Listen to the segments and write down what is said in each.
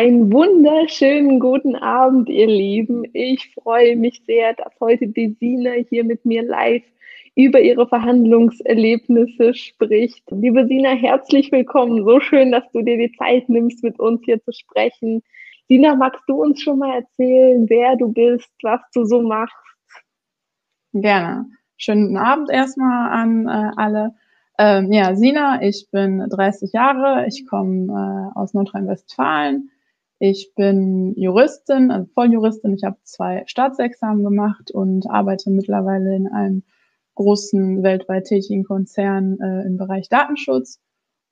Einen wunderschönen guten Abend, ihr Lieben. Ich freue mich sehr, dass heute die Sina hier mit mir live über ihre Verhandlungserlebnisse spricht. Liebe Sina, herzlich willkommen. So schön, dass du dir die Zeit nimmst, mit uns hier zu sprechen. Sina, magst du uns schon mal erzählen, wer du bist, was du so machst? Gerne. Schönen Abend erstmal an äh, alle. Ähm, ja, Sina, ich bin 30 Jahre, ich komme äh, aus Nordrhein-Westfalen ich bin Juristin, also Volljuristin. Ich habe zwei Staatsexamen gemacht und arbeite mittlerweile in einem großen weltweit tätigen Konzern äh, im Bereich Datenschutz.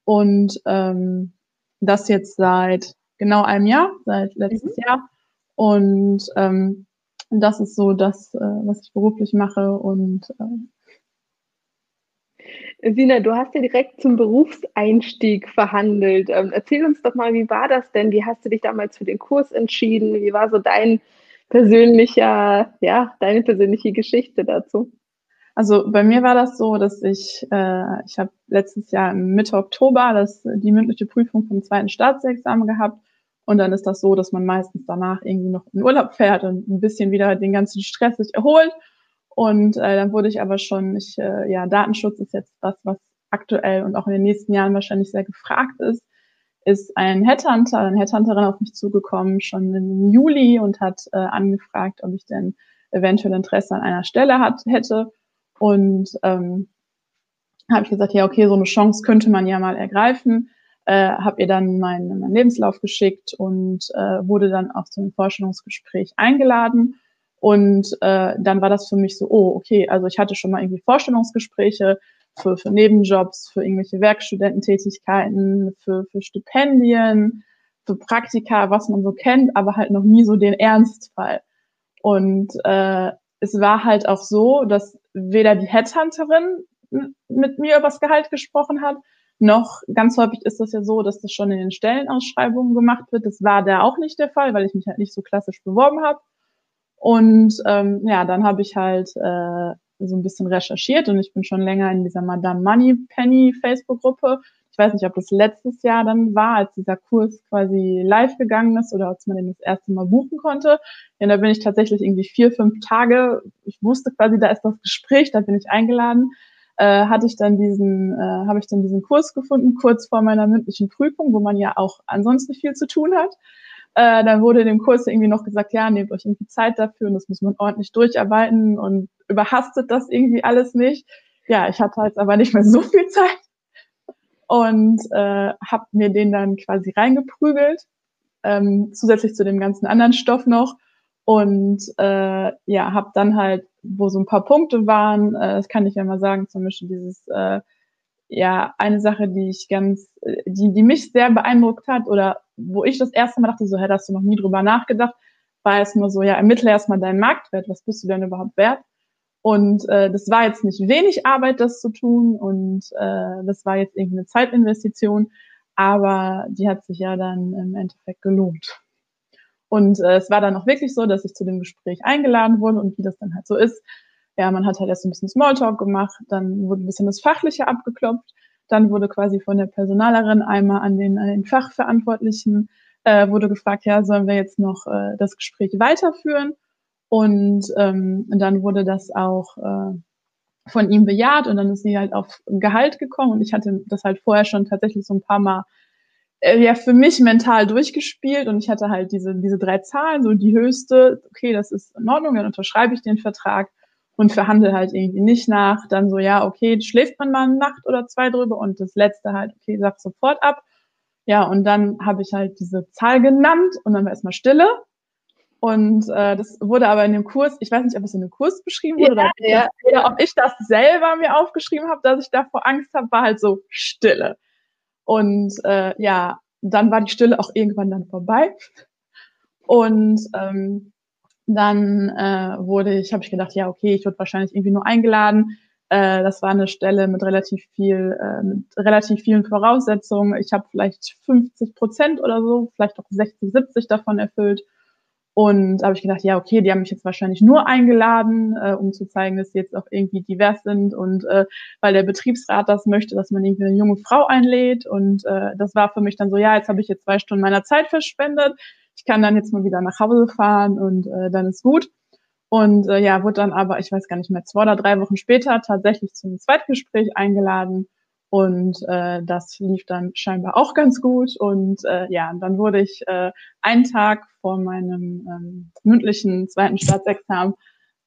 Und ähm, das jetzt seit genau einem Jahr, seit letztes mhm. Jahr. Und ähm, das ist so das, äh, was ich beruflich mache und äh, Sina, du hast ja direkt zum Berufseinstieg verhandelt. Ähm, erzähl uns doch mal, wie war das denn? Wie hast du dich damals für den Kurs entschieden? Wie war so dein persönlicher, ja, deine persönliche Geschichte dazu? Also bei mir war das so, dass ich, äh, ich habe letztes Jahr Mitte Oktober das, die mündliche Prüfung vom zweiten Staatsexamen gehabt. Und dann ist das so, dass man meistens danach irgendwie noch in Urlaub fährt und ein bisschen wieder den ganzen Stress sich erholt. Und äh, dann wurde ich aber schon, ich, äh, ja, Datenschutz ist jetzt was, was aktuell und auch in den nächsten Jahren wahrscheinlich sehr gefragt ist, ist ein Headhunter, eine Headhunterin auf mich zugekommen, schon im Juli und hat äh, angefragt, ob ich denn eventuell Interesse an einer Stelle hat, hätte. Und ähm, habe ich gesagt, ja, okay, so eine Chance könnte man ja mal ergreifen. Äh, habe ihr dann meinen, meinen Lebenslauf geschickt und äh, wurde dann auch zu einem Vorstellungsgespräch eingeladen. Und äh, dann war das für mich so, oh, okay, also ich hatte schon mal irgendwie Vorstellungsgespräche für, für Nebenjobs, für irgendwelche Werkstudententätigkeiten, für, für Stipendien, für Praktika, was man so kennt, aber halt noch nie so den Ernstfall. Und äh, es war halt auch so, dass weder die Headhunterin mit mir über das Gehalt gesprochen hat, noch ganz häufig ist das ja so, dass das schon in den Stellenausschreibungen gemacht wird. Das war da auch nicht der Fall, weil ich mich halt nicht so klassisch beworben habe. Und ähm, ja, dann habe ich halt äh, so ein bisschen recherchiert und ich bin schon länger in dieser Madame Money Penny Facebook-Gruppe. Ich weiß nicht, ob das letztes Jahr dann war, als dieser Kurs quasi live gegangen ist oder als man den das erste Mal buchen konnte. Ja, da bin ich tatsächlich irgendwie vier, fünf Tage, ich wusste quasi, da ist das Gespräch, da bin ich eingeladen, äh, hatte ich dann diesen, äh, habe ich dann diesen Kurs gefunden, kurz vor meiner mündlichen Prüfung, wo man ja auch ansonsten viel zu tun hat. Äh, dann wurde in dem Kurs irgendwie noch gesagt, ja, nehmt euch irgendwie Zeit dafür und das muss man ordentlich durcharbeiten und überhastet das irgendwie alles nicht. Ja, ich hatte jetzt aber nicht mehr so viel Zeit und äh, habe mir den dann quasi reingeprügelt, ähm, zusätzlich zu dem ganzen anderen Stoff noch und äh, ja, habe dann halt, wo so ein paar Punkte waren, äh, das kann ich ja mal sagen, zum Beispiel dieses äh, ja eine Sache, die ich ganz, äh, die, die mich sehr beeindruckt hat oder wo ich das erste Mal dachte, so, hey, hast du noch nie drüber nachgedacht, war nur so, ja, ermittle erstmal deinen Marktwert, was bist du denn überhaupt wert? Und äh, das war jetzt nicht wenig Arbeit, das zu tun und äh, das war jetzt irgendwie eine Zeitinvestition, aber die hat sich ja dann im Endeffekt gelohnt. Und äh, es war dann auch wirklich so, dass ich zu dem Gespräch eingeladen wurde und wie das dann halt so ist, ja, man hat halt erst ein bisschen Smalltalk gemacht, dann wurde ein bisschen das Fachliche abgeklopft, dann wurde quasi von der Personalerin einmal an den, an den Fachverantwortlichen äh, wurde gefragt, ja, sollen wir jetzt noch äh, das Gespräch weiterführen? Und ähm, dann wurde das auch äh, von ihm bejaht und dann ist sie halt auf Gehalt gekommen und ich hatte das halt vorher schon tatsächlich so ein paar Mal äh, ja für mich mental durchgespielt und ich hatte halt diese diese drei Zahlen so die höchste okay das ist in Ordnung dann unterschreibe ich den Vertrag und verhandle halt irgendwie nicht nach. Dann so, ja, okay, schläft man mal eine Nacht oder zwei drüber und das letzte halt, okay, sag sofort ab. Ja, und dann habe ich halt diese Zahl genannt und dann war erstmal Stille. Und äh, das wurde aber in dem Kurs, ich weiß nicht, ob es in dem Kurs beschrieben wurde ja, oder, ja. oder ob ich das selber mir aufgeschrieben habe, dass ich davor Angst habe, war halt so Stille. Und äh, ja, dann war die Stille auch irgendwann dann vorbei. Und ähm, dann äh, wurde ich, habe ich gedacht, ja, okay, ich wurde wahrscheinlich irgendwie nur eingeladen. Äh, das war eine Stelle mit relativ viel, äh, mit relativ vielen Voraussetzungen. Ich habe vielleicht 50 Prozent oder so, vielleicht auch 60, 70 davon erfüllt. Und habe ich gedacht, ja, okay, die haben mich jetzt wahrscheinlich nur eingeladen, äh, um zu zeigen, dass sie jetzt auch irgendwie divers sind und äh, weil der Betriebsrat das möchte, dass man irgendwie eine junge Frau einlädt. Und äh, das war für mich dann so, ja, jetzt habe ich jetzt zwei Stunden meiner Zeit verschwendet ich kann dann jetzt mal wieder nach Hause fahren und äh, dann ist gut. Und äh, ja, wurde dann aber, ich weiß gar nicht mehr, zwei oder drei Wochen später tatsächlich zum Zweitgespräch eingeladen. Und äh, das lief dann scheinbar auch ganz gut. Und äh, ja, dann wurde ich äh, einen Tag vor meinem ähm, mündlichen zweiten Staatsexamen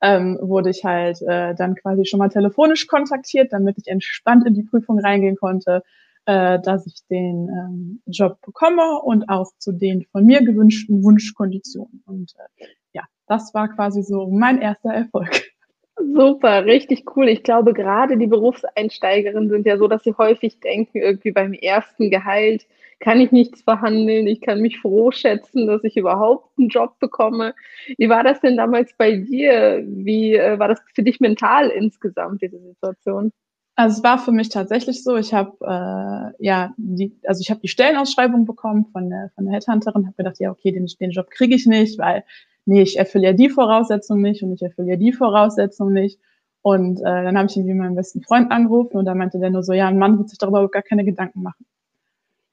ähm, wurde ich halt äh, dann quasi schon mal telefonisch kontaktiert, damit ich entspannt in die Prüfung reingehen konnte äh, dass ich den ähm, Job bekomme und auch zu den von mir gewünschten Wunschkonditionen. Und äh, ja, das war quasi so mein erster Erfolg. Super, richtig cool. Ich glaube, gerade die Berufseinsteigerinnen sind ja so, dass sie häufig denken, irgendwie beim ersten Gehalt kann ich nichts verhandeln, ich kann mich froh schätzen, dass ich überhaupt einen Job bekomme. Wie war das denn damals bei dir? Wie äh, war das für dich mental insgesamt, diese Situation? Also es war für mich tatsächlich so, ich habe äh, ja die, also ich habe die Stellenausschreibung bekommen von der von der Headhunterin, habe gedacht, ja okay, den, den Job kriege ich nicht, weil nee, ich erfülle ja die Voraussetzung nicht und ich erfülle ja die Voraussetzung nicht. Und äh, dann habe ich irgendwie meinen besten Freund angerufen und da meinte der nur so, ja, ein Mann wird sich darüber gar keine Gedanken machen.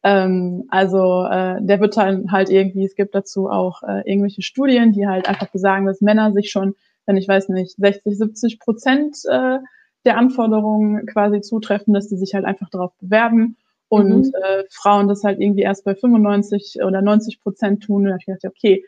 Ähm, also äh, der wird dann halt irgendwie, es gibt dazu auch äh, irgendwelche Studien, die halt einfach besagen, dass Männer sich schon, wenn ich weiß nicht, 60, 70 Prozent äh, der Anforderungen quasi zutreffen, dass die sich halt einfach darauf bewerben und mhm. äh, Frauen das halt irgendwie erst bei 95 oder 90 Prozent tun. Und da habe ich gedacht, okay,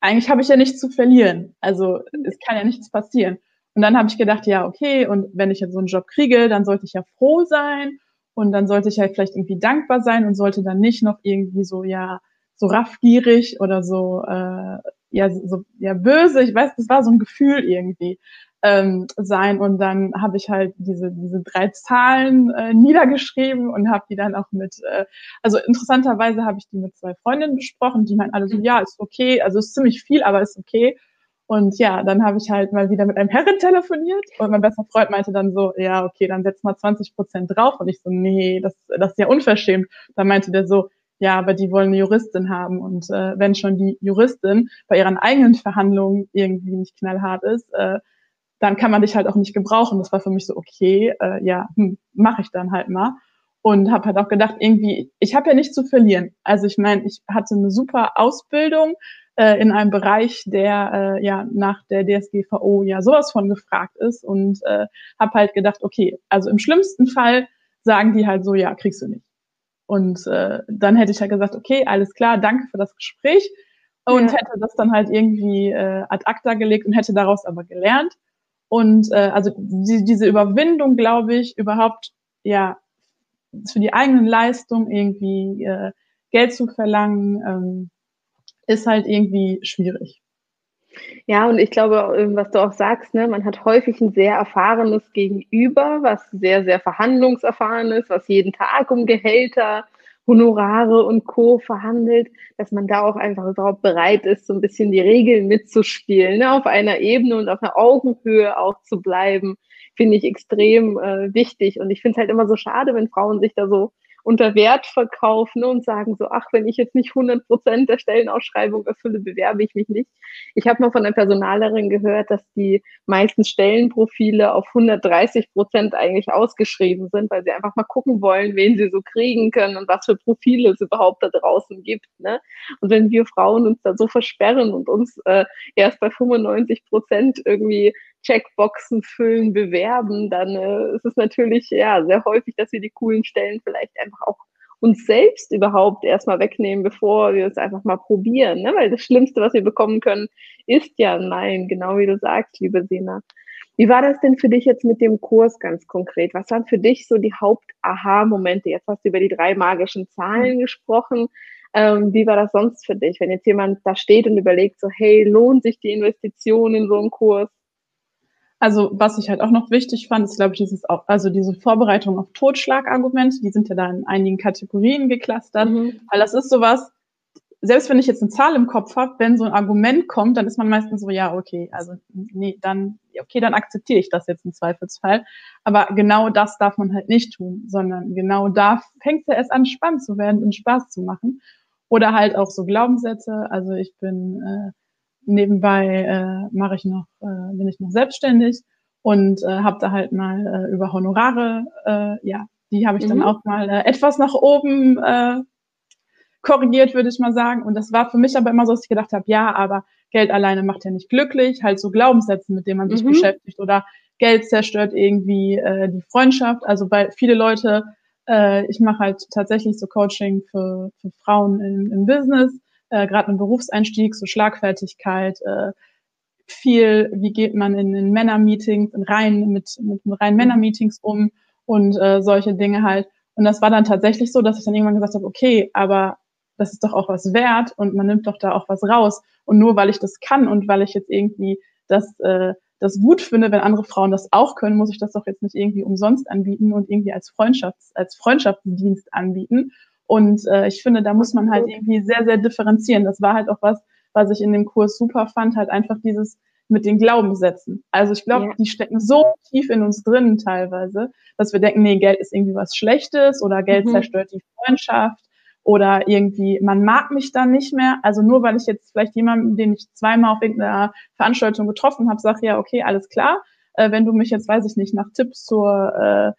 eigentlich habe ich ja nichts zu verlieren. Also es kann ja nichts passieren. Und dann habe ich gedacht, ja, okay, und wenn ich jetzt so einen Job kriege, dann sollte ich ja froh sein und dann sollte ich halt vielleicht irgendwie dankbar sein und sollte dann nicht noch irgendwie so, ja, so raffgierig oder so, äh, ja, so, ja, böse. Ich weiß, das war so ein Gefühl irgendwie ähm, sein. Und dann habe ich halt diese, diese drei Zahlen äh, niedergeschrieben und habe die dann auch mit, äh, also interessanterweise habe ich die mit zwei Freundinnen besprochen, die meinen alle so, ja, ist okay, also ist ziemlich viel, aber ist okay. Und ja, dann habe ich halt mal wieder mit einem Herren telefoniert und mein bester Freund meinte dann so, ja, okay, dann setz mal 20 Prozent drauf. Und ich so, nee, das, das ist ja unverschämt. Dann meinte der so, ja, aber die wollen eine Juristin haben. Und äh, wenn schon die Juristin bei ihren eigenen Verhandlungen irgendwie nicht knallhart ist, äh, dann kann man dich halt auch nicht gebrauchen. Das war für mich so, okay, äh, ja, hm, mache ich dann halt mal. Und habe halt auch gedacht, irgendwie, ich habe ja nichts zu verlieren. Also ich meine, ich hatte eine super Ausbildung äh, in einem Bereich, der äh, ja nach der DSGVO ja sowas von gefragt ist. Und äh, habe halt gedacht, okay, also im schlimmsten Fall sagen die halt so, ja, kriegst du nicht. Und äh, dann hätte ich halt gesagt, okay, alles klar, danke für das Gespräch. Und ja. hätte das dann halt irgendwie äh, ad acta gelegt und hätte daraus aber gelernt. Und äh, also die, diese Überwindung, glaube ich, überhaupt ja für die eigenen Leistung irgendwie äh, Geld zu verlangen, ähm, ist halt irgendwie schwierig. Ja, und ich glaube, ähm, was du auch sagst, ne, man hat häufig ein sehr erfahrenes Gegenüber, was sehr, sehr verhandlungserfahren ist, was jeden Tag um Gehälter Honorare und Co. verhandelt, dass man da auch einfach überhaupt bereit ist, so ein bisschen die Regeln mitzuspielen, ne? auf einer Ebene und auf einer Augenhöhe auch zu bleiben, finde ich extrem äh, wichtig. Und ich finde es halt immer so schade, wenn Frauen sich da so unter Wert verkaufen und sagen so, ach, wenn ich jetzt nicht 100 Prozent der Stellenausschreibung erfülle, bewerbe ich mich nicht. Ich habe mal von einer Personalerin gehört, dass die meisten Stellenprofile auf 130 Prozent eigentlich ausgeschrieben sind, weil sie einfach mal gucken wollen, wen sie so kriegen können und was für Profile es überhaupt da draußen gibt. Ne? Und wenn wir Frauen uns da so versperren und uns äh, erst bei 95 Prozent irgendwie Checkboxen füllen, bewerben, dann äh, ist es natürlich ja sehr häufig, dass wir die coolen Stellen vielleicht einfach auch uns selbst überhaupt erstmal wegnehmen, bevor wir es einfach mal probieren. Ne? Weil das Schlimmste, was wir bekommen können, ist ja Nein, genau wie du sagst, liebe Sena. Wie war das denn für dich jetzt mit dem Kurs ganz konkret? Was waren für dich so die Haupt-Aha-Momente? Jetzt hast du über die drei magischen Zahlen gesprochen. Ähm, wie war das sonst für dich, wenn jetzt jemand da steht und überlegt, so, hey, lohnt sich die Investition in so einen Kurs? Also was ich halt auch noch wichtig fand, ist, glaube ich, dieses auch, also diese Vorbereitung auf Totschlagargumente, die sind ja da in einigen Kategorien geklustert, mhm. weil das ist sowas, selbst wenn ich jetzt eine Zahl im Kopf habe, wenn so ein Argument kommt, dann ist man meistens so, ja, okay, also nee, dann, okay, dann akzeptiere ich das jetzt im Zweifelsfall. Aber genau das darf man halt nicht tun, sondern genau da fängt es ja erst an, spannend zu werden und Spaß zu machen. Oder halt auch so Glaubenssätze. Also ich bin äh, nebenbei äh, mache ich noch, äh, bin ich noch selbstständig und äh, habe da halt mal äh, über Honorare, äh, ja, die habe ich mhm. dann auch mal äh, etwas nach oben äh, korrigiert, würde ich mal sagen. Und das war für mich aber immer so, dass ich gedacht habe, ja, aber Geld alleine macht ja nicht glücklich, halt so Glaubenssätze, mit denen man sich mhm. beschäftigt oder Geld zerstört irgendwie äh, die Freundschaft. Also bei viele Leute, äh, ich mache halt tatsächlich so Coaching für, für Frauen im, im Business, äh, gerade im Berufseinstieg, so Schlagfertigkeit, äh, viel, wie geht man in, in Männermeetings, in rein mit, mit, reinen Männermeetings um und äh, solche Dinge halt. Und das war dann tatsächlich so, dass ich dann irgendwann gesagt habe, okay, aber das ist doch auch was wert und man nimmt doch da auch was raus. Und nur weil ich das kann und weil ich jetzt irgendwie das, äh, das gut finde, wenn andere Frauen das auch können, muss ich das doch jetzt nicht irgendwie umsonst anbieten und irgendwie als Freundschafts-, als Freundschaftsdienst anbieten. Und äh, ich finde, da muss man halt irgendwie sehr, sehr differenzieren. Das war halt auch was, was ich in dem Kurs super fand, halt einfach dieses mit den Glaubenssätzen. Also ich glaube, ja. die stecken so tief in uns drin teilweise, dass wir denken, nee, Geld ist irgendwie was Schlechtes oder Geld mhm. zerstört die Freundschaft oder irgendwie, man mag mich dann nicht mehr. Also nur weil ich jetzt vielleicht jemanden, den ich zweimal auf irgendeiner Veranstaltung getroffen habe, sage ja, okay, alles klar. Äh, wenn du mich jetzt, weiß ich nicht, nach Tipps zur, äh,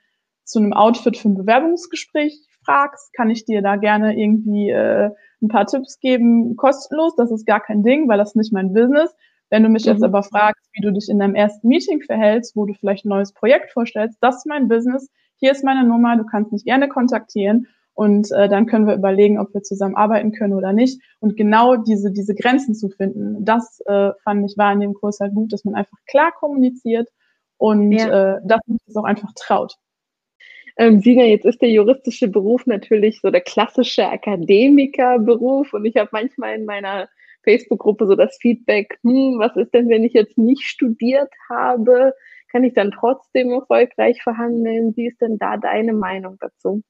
zu einem Outfit für ein Bewerbungsgespräch fragst, kann ich dir da gerne irgendwie äh, ein paar Tipps geben, kostenlos. Das ist gar kein Ding, weil das ist nicht mein Business. Wenn du mich mhm. jetzt aber fragst, wie du dich in deinem ersten Meeting verhältst, wo du vielleicht ein neues Projekt vorstellst, das ist mein Business. Hier ist meine Nummer, du kannst mich gerne kontaktieren. Und äh, dann können wir überlegen, ob wir zusammen arbeiten können oder nicht. Und genau diese, diese Grenzen zu finden, das äh, fand ich war in dem Kurs halt gut, dass man einfach klar kommuniziert und ja. äh, dass man es auch einfach traut. Ähm, Sina, jetzt ist der juristische Beruf natürlich so der klassische Akademikerberuf und ich habe manchmal in meiner Facebook-Gruppe so das Feedback, hm, was ist denn, wenn ich jetzt nicht studiert habe? Kann ich dann trotzdem erfolgreich verhandeln? Wie ist denn da deine Meinung dazu?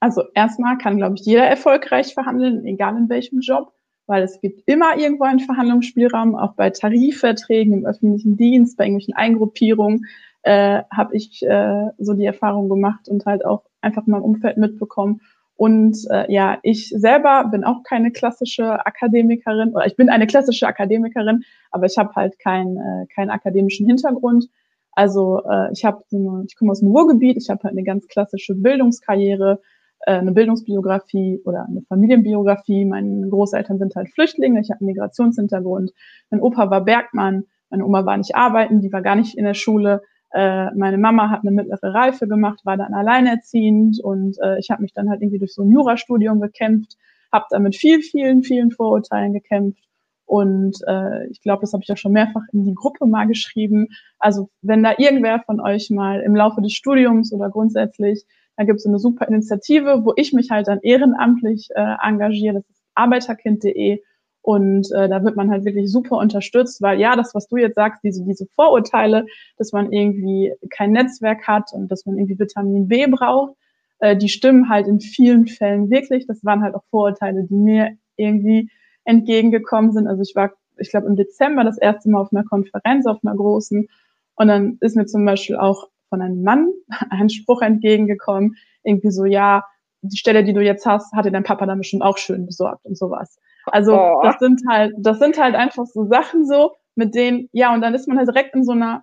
Also erstmal kann, glaube ich, jeder erfolgreich verhandeln, egal in welchem Job, weil es gibt immer irgendwo einen Verhandlungsspielraum, auch bei Tarifverträgen im öffentlichen Dienst, bei irgendwelchen Eingruppierungen äh, habe ich äh, so die Erfahrung gemacht und halt auch einfach in meinem Umfeld mitbekommen. Und äh, ja, ich selber bin auch keine klassische Akademikerin, oder ich bin eine klassische Akademikerin, aber ich habe halt keinen äh, keinen akademischen Hintergrund. Also äh, ich habe, ich komme aus dem Ruhrgebiet, ich habe halt eine ganz klassische Bildungskarriere, äh, eine Bildungsbiografie oder eine Familienbiografie. Meine Großeltern sind halt Flüchtlinge, ich habe einen Migrationshintergrund. Mein Opa war Bergmann, meine Oma war nicht arbeiten, die war gar nicht in der Schule. Äh, meine Mama hat eine mittlere Reife gemacht, war dann alleinerziehend und äh, ich habe mich dann halt irgendwie durch so ein Jurastudium gekämpft, habe da mit viel, vielen, vielen Vorurteilen gekämpft. Und äh, ich glaube, das habe ich auch schon mehrfach in die Gruppe mal geschrieben. Also wenn da irgendwer von euch mal im Laufe des Studiums oder grundsätzlich da gibt es eine super Initiative, wo ich mich halt dann ehrenamtlich äh, engagiere. Das ist arbeiterkind.de. Und äh, da wird man halt wirklich super unterstützt, weil ja, das, was du jetzt sagst, diese, diese Vorurteile, dass man irgendwie kein Netzwerk hat und dass man irgendwie Vitamin B braucht, äh, die stimmen halt in vielen Fällen wirklich. Das waren halt auch Vorurteile, die mir irgendwie entgegengekommen sind. Also ich war, ich glaube, im Dezember das erste Mal auf einer Konferenz, auf einer großen. Und dann ist mir zum Beispiel auch von einem Mann ein Spruch entgegengekommen, irgendwie so, ja, die Stelle, die du jetzt hast, hatte dein Papa dann bestimmt auch schön besorgt und sowas. Also oh. das sind halt, das sind halt einfach so Sachen so, mit denen, ja, und dann ist man halt direkt in so einer,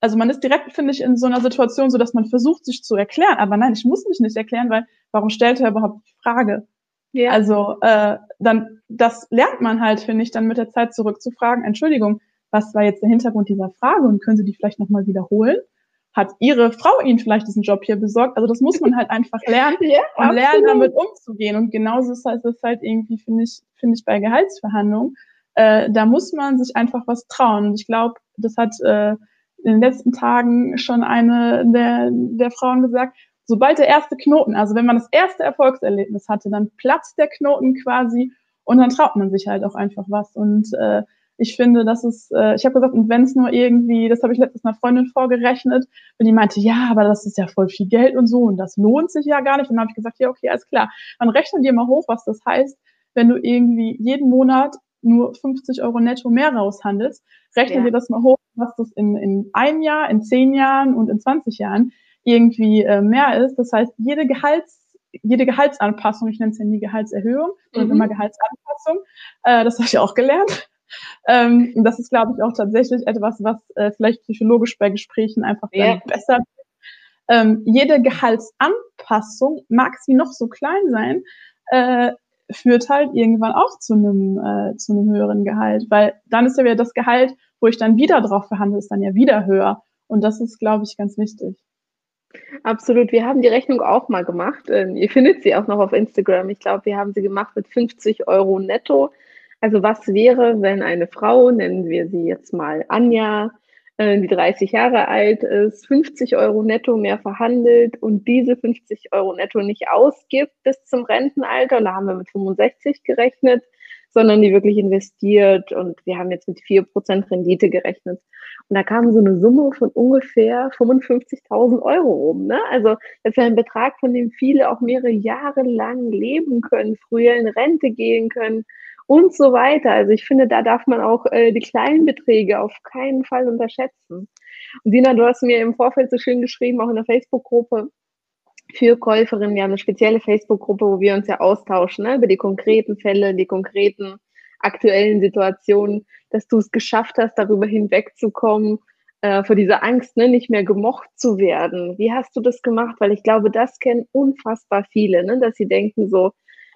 also man ist direkt, finde ich, in so einer Situation, so dass man versucht, sich zu erklären. Aber nein, ich muss mich nicht erklären, weil warum stellt er überhaupt die Frage? Ja. Also äh, dann, das lernt man halt, finde ich, dann mit der Zeit zurückzufragen. Entschuldigung, was war jetzt der Hintergrund dieser Frage und können Sie die vielleicht nochmal wiederholen? Hat ihre Frau ihnen vielleicht diesen Job hier besorgt. Also das muss man halt einfach lernen ja, und absolut. lernen, damit umzugehen. Und genauso ist es halt, halt irgendwie, finde ich, finde ich bei Gehaltsverhandlungen. Äh, da muss man sich einfach was trauen. Und ich glaube, das hat äh, in den letzten Tagen schon eine der, der Frauen gesagt, sobald der erste Knoten, also wenn man das erste Erfolgserlebnis hatte, dann platzt der Knoten quasi und dann traut man sich halt auch einfach was. Und äh, ich finde, das ist, äh, ich habe gesagt, und wenn es nur irgendwie, das habe ich letztens einer Freundin vorgerechnet, und die meinte, ja, aber das ist ja voll viel Geld und so und das lohnt sich ja gar nicht. Und dann habe ich gesagt, ja, okay, alles klar. Dann rechnen dir mal hoch, was das heißt, wenn du irgendwie jeden Monat nur 50 Euro netto mehr raushandelst. Rechne ja. dir das mal hoch, was das in, in einem Jahr, in zehn Jahren und in 20 Jahren irgendwie äh, mehr ist. Das heißt, jede Gehalts jede Gehaltsanpassung, ich nenne es ja nie Gehaltserhöhung, sondern mhm. immer Gehaltsanpassung, äh, das habe ich auch gelernt. Ähm, das ist, glaube ich, auch tatsächlich etwas, was äh, vielleicht psychologisch bei Gesprächen einfach ja. besser ähm, jede Gehaltsanpassung, mag sie noch so klein sein, äh, führt halt irgendwann auch zu einem, äh, zu einem höheren Gehalt, weil dann ist ja wieder das Gehalt, wo ich dann wieder drauf verhandle, ist dann ja wieder höher. Und das ist, glaube ich, ganz wichtig. Absolut. Wir haben die Rechnung auch mal gemacht. Ähm, ihr findet sie auch noch auf Instagram. Ich glaube, wir haben sie gemacht mit 50 Euro netto. Also was wäre, wenn eine Frau, nennen wir sie jetzt mal Anja, äh, die 30 Jahre alt ist, 50 Euro netto mehr verhandelt und diese 50 Euro netto nicht ausgibt bis zum Rentenalter, und da haben wir mit 65 gerechnet, sondern die wirklich investiert und wir haben jetzt mit 4% Rendite gerechnet. Und da kam so eine Summe von ungefähr 55.000 Euro rum. Ne? Also das ist ein Betrag, von dem viele auch mehrere Jahre lang leben können, früher in Rente gehen können und so weiter. Also ich finde, da darf man auch äh, die kleinen Beträge auf keinen Fall unterschätzen. Und Dina, du hast mir im Vorfeld so schön geschrieben, auch in der Facebook-Gruppe für Käuferinnen. Wir haben eine spezielle Facebook-Gruppe, wo wir uns ja austauschen ne, über die konkreten Fälle, die konkreten aktuellen Situationen, dass du es geschafft hast, darüber hinwegzukommen, äh, vor dieser Angst, ne, nicht mehr gemocht zu werden. Wie hast du das gemacht? Weil ich glaube, das kennen unfassbar viele, ne, dass sie denken so,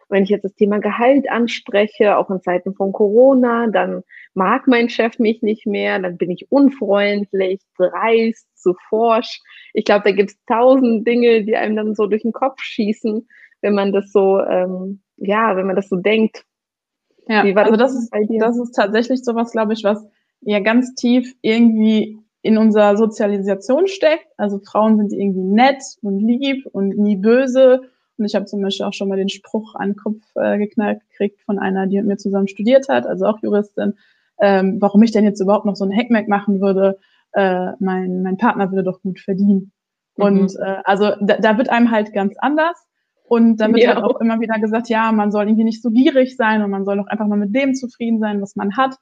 wenn ich jetzt das Thema Gehalt anspreche, auch in Zeiten von Corona, dann mag mein Chef mich nicht mehr, dann bin ich unfreundlich, dreist, zu forsch. Ich glaube, da gibt es tausend Dinge, die einem dann so durch den Kopf schießen, wenn man das so, ähm, ja, wenn man das so denkt. Ja, also das, das ist, das ist tatsächlich sowas, glaube ich, was ja ganz tief irgendwie in unserer Sozialisation steckt. Also Frauen sind irgendwie nett und lieb und nie böse und ich habe zum Beispiel auch schon mal den Spruch an den Kopf äh, geknallt gekriegt von einer, die mit mir zusammen studiert hat, also auch Juristin, ähm, warum ich denn jetzt überhaupt noch so ein Hackmack machen würde. Äh, mein, mein Partner würde doch gut verdienen. Mhm. Und äh, also da, da wird einem halt ganz anders. Und dann wird ja. halt auch immer wieder gesagt, ja, man soll irgendwie nicht so gierig sein und man soll doch einfach mal mit dem zufrieden sein, was man hat.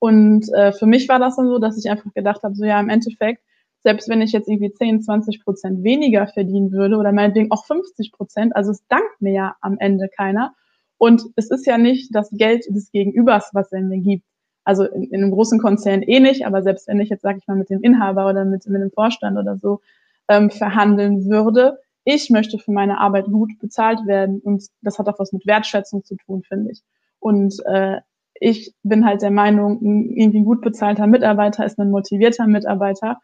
Und äh, für mich war das dann so, dass ich einfach gedacht habe, so ja, im Endeffekt selbst wenn ich jetzt irgendwie 10, 20 Prozent weniger verdienen würde oder meinetwegen auch 50 Prozent, also es dankt mir ja am Ende keiner. Und es ist ja nicht das Geld des Gegenübers, was er mir gibt. Also in, in einem großen Konzern eh nicht, aber selbst wenn ich jetzt, sage ich mal, mit dem Inhaber oder mit, mit dem Vorstand oder so ähm, verhandeln würde, ich möchte für meine Arbeit gut bezahlt werden und das hat auch was mit Wertschätzung zu tun, finde ich. Und äh, ich bin halt der Meinung, irgendwie ein gut bezahlter Mitarbeiter ist ein motivierter Mitarbeiter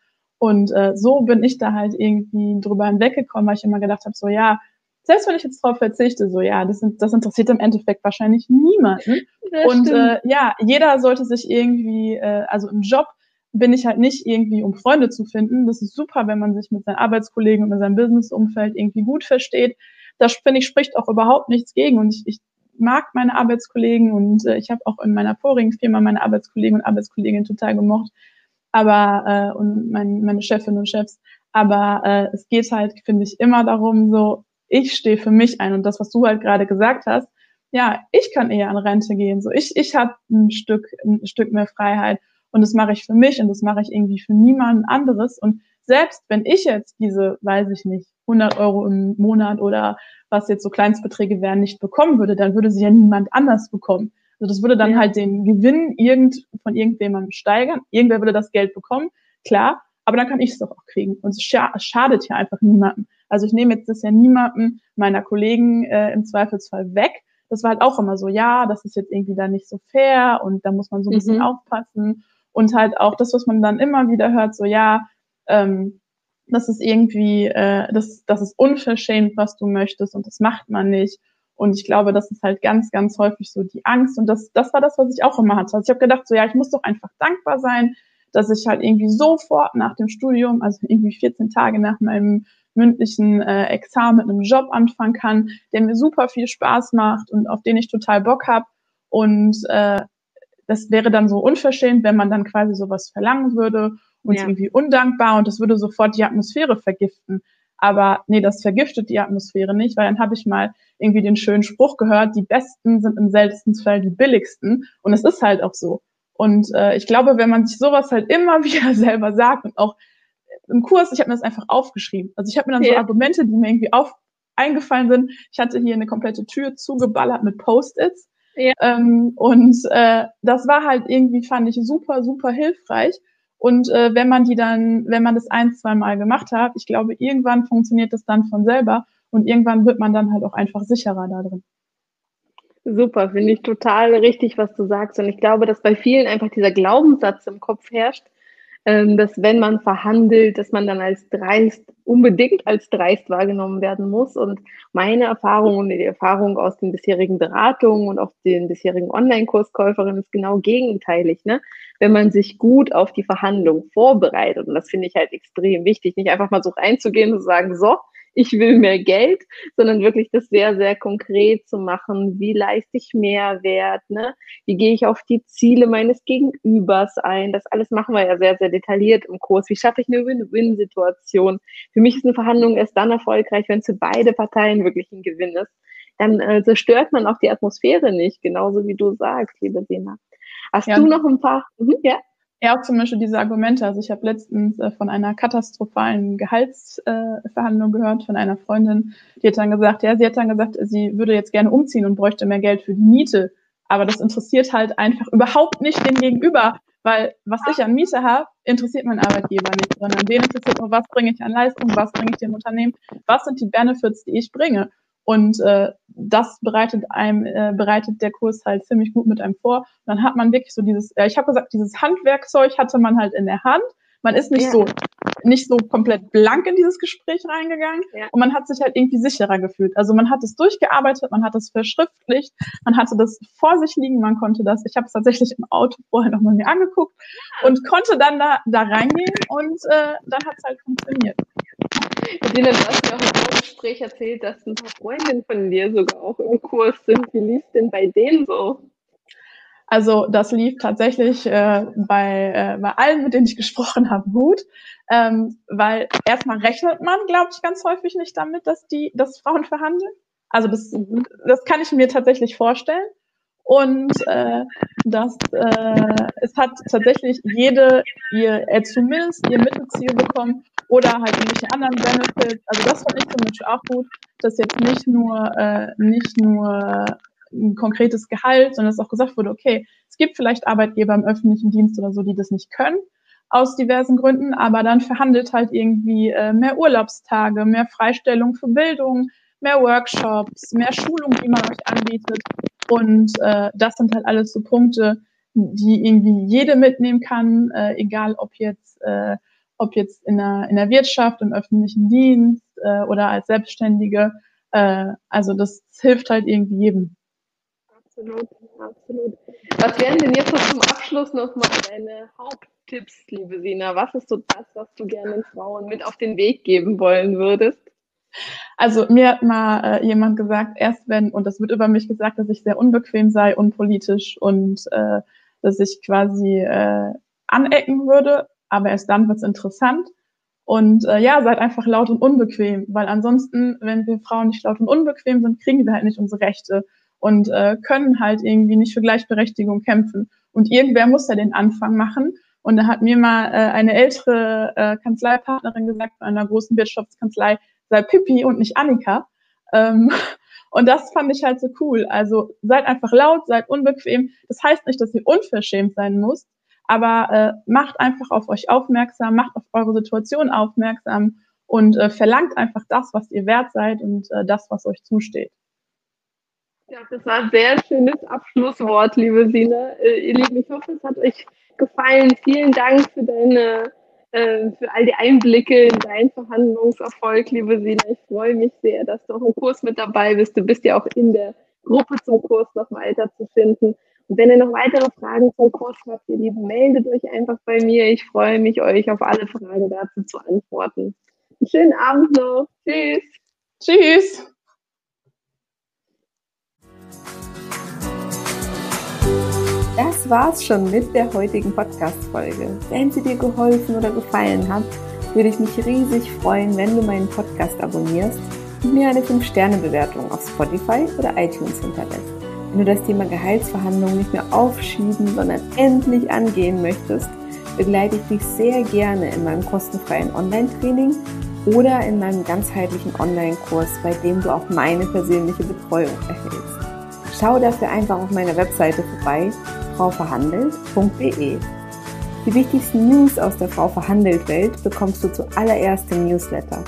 und äh, so bin ich da halt irgendwie drüber hinweggekommen, weil ich immer gedacht habe, so ja, selbst wenn ich jetzt drauf verzichte, so ja, das, das interessiert im Endeffekt wahrscheinlich niemanden. Das und äh, ja, jeder sollte sich irgendwie, äh, also im Job bin ich halt nicht irgendwie, um Freunde zu finden. Das ist super, wenn man sich mit seinen Arbeitskollegen und in seinem Businessumfeld irgendwie gut versteht. Das finde ich spricht auch überhaupt nichts gegen. Und ich, ich mag meine Arbeitskollegen und äh, ich habe auch in meiner vorigen Firma meine Arbeitskollegen und Arbeitskolleginnen total gemocht aber äh, und mein, meine Chefin und Chefs. Aber äh, es geht halt, finde ich, immer darum, so ich stehe für mich ein und das, was du halt gerade gesagt hast, ja, ich kann eher an Rente gehen. So ich ich habe ein Stück ein Stück mehr Freiheit und das mache ich für mich und das mache ich irgendwie für niemanden anderes. Und selbst wenn ich jetzt diese, weiß ich nicht, 100 Euro im Monat oder was jetzt so Kleinstbeträge wären, nicht bekommen würde, dann würde sie ja niemand anders bekommen. Also das würde dann ja. halt den Gewinn irgend, von irgendjemandem steigern. Irgendwer würde das Geld bekommen, klar, aber dann kann ich es doch auch kriegen. Und es, scha es schadet ja einfach niemandem. Also ich nehme jetzt das ja niemanden meiner Kollegen äh, im Zweifelsfall weg. Das war halt auch immer so, ja, das ist jetzt irgendwie dann nicht so fair und da muss man so ein bisschen mhm. aufpassen. Und halt auch das, was man dann immer wieder hört, so ja, ähm, das ist irgendwie, äh, das, das ist unverschämt, was du möchtest und das macht man nicht. Und ich glaube, das ist halt ganz, ganz häufig so die Angst. Und das, das war das, was ich auch immer hatte. Also ich habe gedacht, so ja, ich muss doch einfach dankbar sein, dass ich halt irgendwie sofort nach dem Studium, also irgendwie 14 Tage nach meinem mündlichen äh, Examen mit einem Job anfangen kann, der mir super viel Spaß macht und auf den ich total Bock habe. Und äh, das wäre dann so unverschämt, wenn man dann quasi sowas verlangen würde und ja. irgendwie undankbar und das würde sofort die Atmosphäre vergiften. Aber nee, das vergiftet die Atmosphäre nicht, weil dann habe ich mal irgendwie den schönen Spruch gehört, die Besten sind im seltensten Fall die billigsten. Und es ist halt auch so. Und äh, ich glaube, wenn man sich sowas halt immer wieder selber sagt und auch im Kurs, ich habe mir das einfach aufgeschrieben. Also ich habe mir dann ja. so Argumente, die mir irgendwie auf eingefallen sind. Ich hatte hier eine komplette Tür zugeballert mit Post-its. Ja. Ähm, und äh, das war halt irgendwie, fand ich, super, super hilfreich. Und äh, wenn man die dann, wenn man das ein, zwei Mal gemacht hat, ich glaube, irgendwann funktioniert das dann von selber und irgendwann wird man dann halt auch einfach sicherer da drin. Super, finde ich total richtig, was du sagst. Und ich glaube, dass bei vielen einfach dieser Glaubenssatz im Kopf herrscht, dass wenn man verhandelt, dass man dann als dreist, unbedingt als dreist wahrgenommen werden muss. Und meine Erfahrung und die Erfahrung aus den bisherigen Beratungen und auch den bisherigen Online-Kurskäuferinnen ist genau gegenteilig. Ne? Wenn man sich gut auf die Verhandlung vorbereitet, und das finde ich halt extrem wichtig, nicht einfach mal so reinzugehen und zu sagen, so, ich will mehr Geld, sondern wirklich das sehr, sehr konkret zu machen. Wie leiste ich Mehrwert? Ne? Wie gehe ich auf die Ziele meines Gegenübers ein? Das alles machen wir ja sehr, sehr detailliert im Kurs. Wie schaffe ich eine Win-Win-Situation? Für mich ist eine Verhandlung erst dann erfolgreich, wenn es für beide Parteien wirklich ein Gewinn ist. Dann äh, zerstört man auch die Atmosphäre nicht, genauso wie du sagst, liebe Sina. Hast ja. du noch ein paar? Mhm, ja. Ja, auch zum Beispiel diese Argumente. Also ich habe letztens äh, von einer katastrophalen Gehaltsverhandlung äh, gehört von einer Freundin, die hat dann gesagt, ja, sie hat dann gesagt, sie würde jetzt gerne umziehen und bräuchte mehr Geld für die Miete. Aber das interessiert halt einfach überhaupt nicht den Gegenüber, weil was ich an Miete habe, interessiert mein Arbeitgeber nicht, sondern den interessiert nur, was bringe ich an Leistung, was bringe ich dem Unternehmen, was sind die Benefits, die ich bringe. Und äh, das bereitet einem, äh, bereitet der Kurs halt ziemlich gut mit einem vor. Und dann hat man wirklich so dieses, äh, ich habe gesagt, dieses Handwerkzeug hatte man halt in der Hand. Man ist nicht ja. so nicht so komplett blank in dieses Gespräch reingegangen ja. und man hat sich halt irgendwie sicherer gefühlt. Also man hat es durchgearbeitet, man hat es verschriftlicht, man hatte das vor sich liegen, man konnte das, ich habe es tatsächlich im Auto vorher nochmal mir angeguckt ja. und konnte dann da, da reingehen und äh, dann hat es halt funktioniert. Dina, du hast mir auch im Vorgespräch erzählt, dass ein paar Freundinnen von dir sogar auch im Kurs sind. Wie lief denn bei denen so? Also das lief tatsächlich äh, bei, äh, bei allen, mit denen ich gesprochen habe, gut, ähm, weil erstmal rechnet man, glaube ich, ganz häufig nicht damit, dass die, dass Frauen verhandeln. Also das, mhm. das kann ich mir tatsächlich vorstellen. Und äh, das, äh, es hat tatsächlich jede ihr äh, zumindest ihr Mittelziel bekommen oder halt irgendwelche anderen Benefits. Also das fand ich zum Beispiel auch gut, dass jetzt nicht nur äh, nicht nur ein konkretes Gehalt, sondern dass auch gesagt wurde, okay, es gibt vielleicht Arbeitgeber im öffentlichen Dienst oder so, die das nicht können aus diversen Gründen, aber dann verhandelt halt irgendwie äh, mehr Urlaubstage, mehr Freistellung für Bildung, mehr Workshops, mehr Schulung, die man euch anbietet. Und äh, das sind halt alles so Punkte, die irgendwie jede mitnehmen kann, äh, egal ob jetzt, äh, ob jetzt in der, in der Wirtschaft, im öffentlichen Dienst äh, oder als Selbstständige. Äh, also das hilft halt irgendwie jedem. Absolut, absolut. Was wären denn jetzt noch zum Abschluss nochmal deine Haupttipps, liebe Sina? Was ist so das, was du gerne Frauen mit auf den Weg geben wollen würdest? Also mir hat mal äh, jemand gesagt, erst wenn, und das wird über mich gesagt, dass ich sehr unbequem sei, unpolitisch und äh, dass ich quasi äh, anecken würde, aber erst dann wird's interessant. Und äh, ja, seid einfach laut und unbequem, weil ansonsten, wenn wir Frauen nicht laut und unbequem sind, kriegen wir halt nicht unsere Rechte und äh, können halt irgendwie nicht für Gleichberechtigung kämpfen. Und irgendwer muss ja den Anfang machen. Und da hat mir mal äh, eine ältere äh, Kanzleipartnerin gesagt von einer großen Wirtschaftskanzlei, sei Pippi und nicht Annika. Ähm, und das fand ich halt so cool. Also seid einfach laut, seid unbequem. Das heißt nicht, dass ihr unverschämt sein müsst, aber äh, macht einfach auf euch aufmerksam, macht auf eure Situation aufmerksam und äh, verlangt einfach das, was ihr wert seid und äh, das, was euch zusteht. Ja, das war ein sehr schönes Abschlusswort, liebe Sina. Äh, ihr Lieben, ich hoffe, es hat euch gefallen. Vielen Dank für deine ähm, für all die Einblicke in deinen Verhandlungserfolg, liebe Sina. Ich freue mich sehr, dass du auch im Kurs mit dabei bist. Du bist ja auch in der Gruppe zum Kurs noch weiter zu finden. Und wenn ihr noch weitere Fragen zum Kurs habt, ihr Lieben, meldet euch einfach bei mir. Ich freue mich, euch auf alle Fragen dazu zu antworten. Einen schönen Abend noch. Tschüss. Tschüss. Das war's schon mit der heutigen Podcast-Folge. Wenn sie dir geholfen oder gefallen hat, würde ich mich riesig freuen, wenn du meinen Podcast abonnierst und mir eine 5-Sterne-Bewertung auf Spotify oder iTunes hinterlässt. Wenn du das Thema Gehaltsverhandlungen nicht mehr aufschieben, sondern endlich angehen möchtest, begleite ich dich sehr gerne in meinem kostenfreien Online-Training oder in meinem ganzheitlichen Online-Kurs, bei dem du auch meine persönliche Betreuung erhältst. Schau dafür einfach auf meiner Webseite vorbei, frauverhandelt.de. Die wichtigsten News aus der Frau Verhandelt Welt bekommst du zuallererst im Newsletter.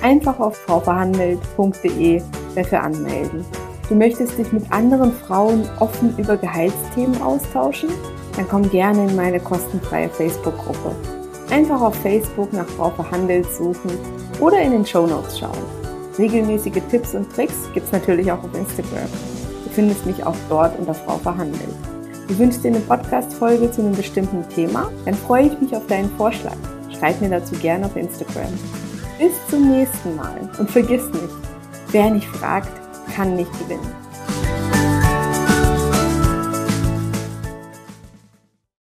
Einfach auf frauverhandelt.de dafür anmelden. Du möchtest dich mit anderen Frauen offen über Gehaltsthemen austauschen? Dann komm gerne in meine kostenfreie Facebook-Gruppe. Einfach auf Facebook nach Frau Verhandelt suchen oder in den Show Notes schauen. Regelmäßige Tipps und Tricks gibt's natürlich auch auf Instagram. Du findest mich auch dort unter Frau Verhandelt. Du wünschst dir eine Podcast-Folge zu einem bestimmten Thema? Dann freue ich mich auf deinen Vorschlag. Schreib mir dazu gerne auf Instagram. Bis zum nächsten Mal und vergiss nicht, wer nicht fragt, kann nicht gewinnen.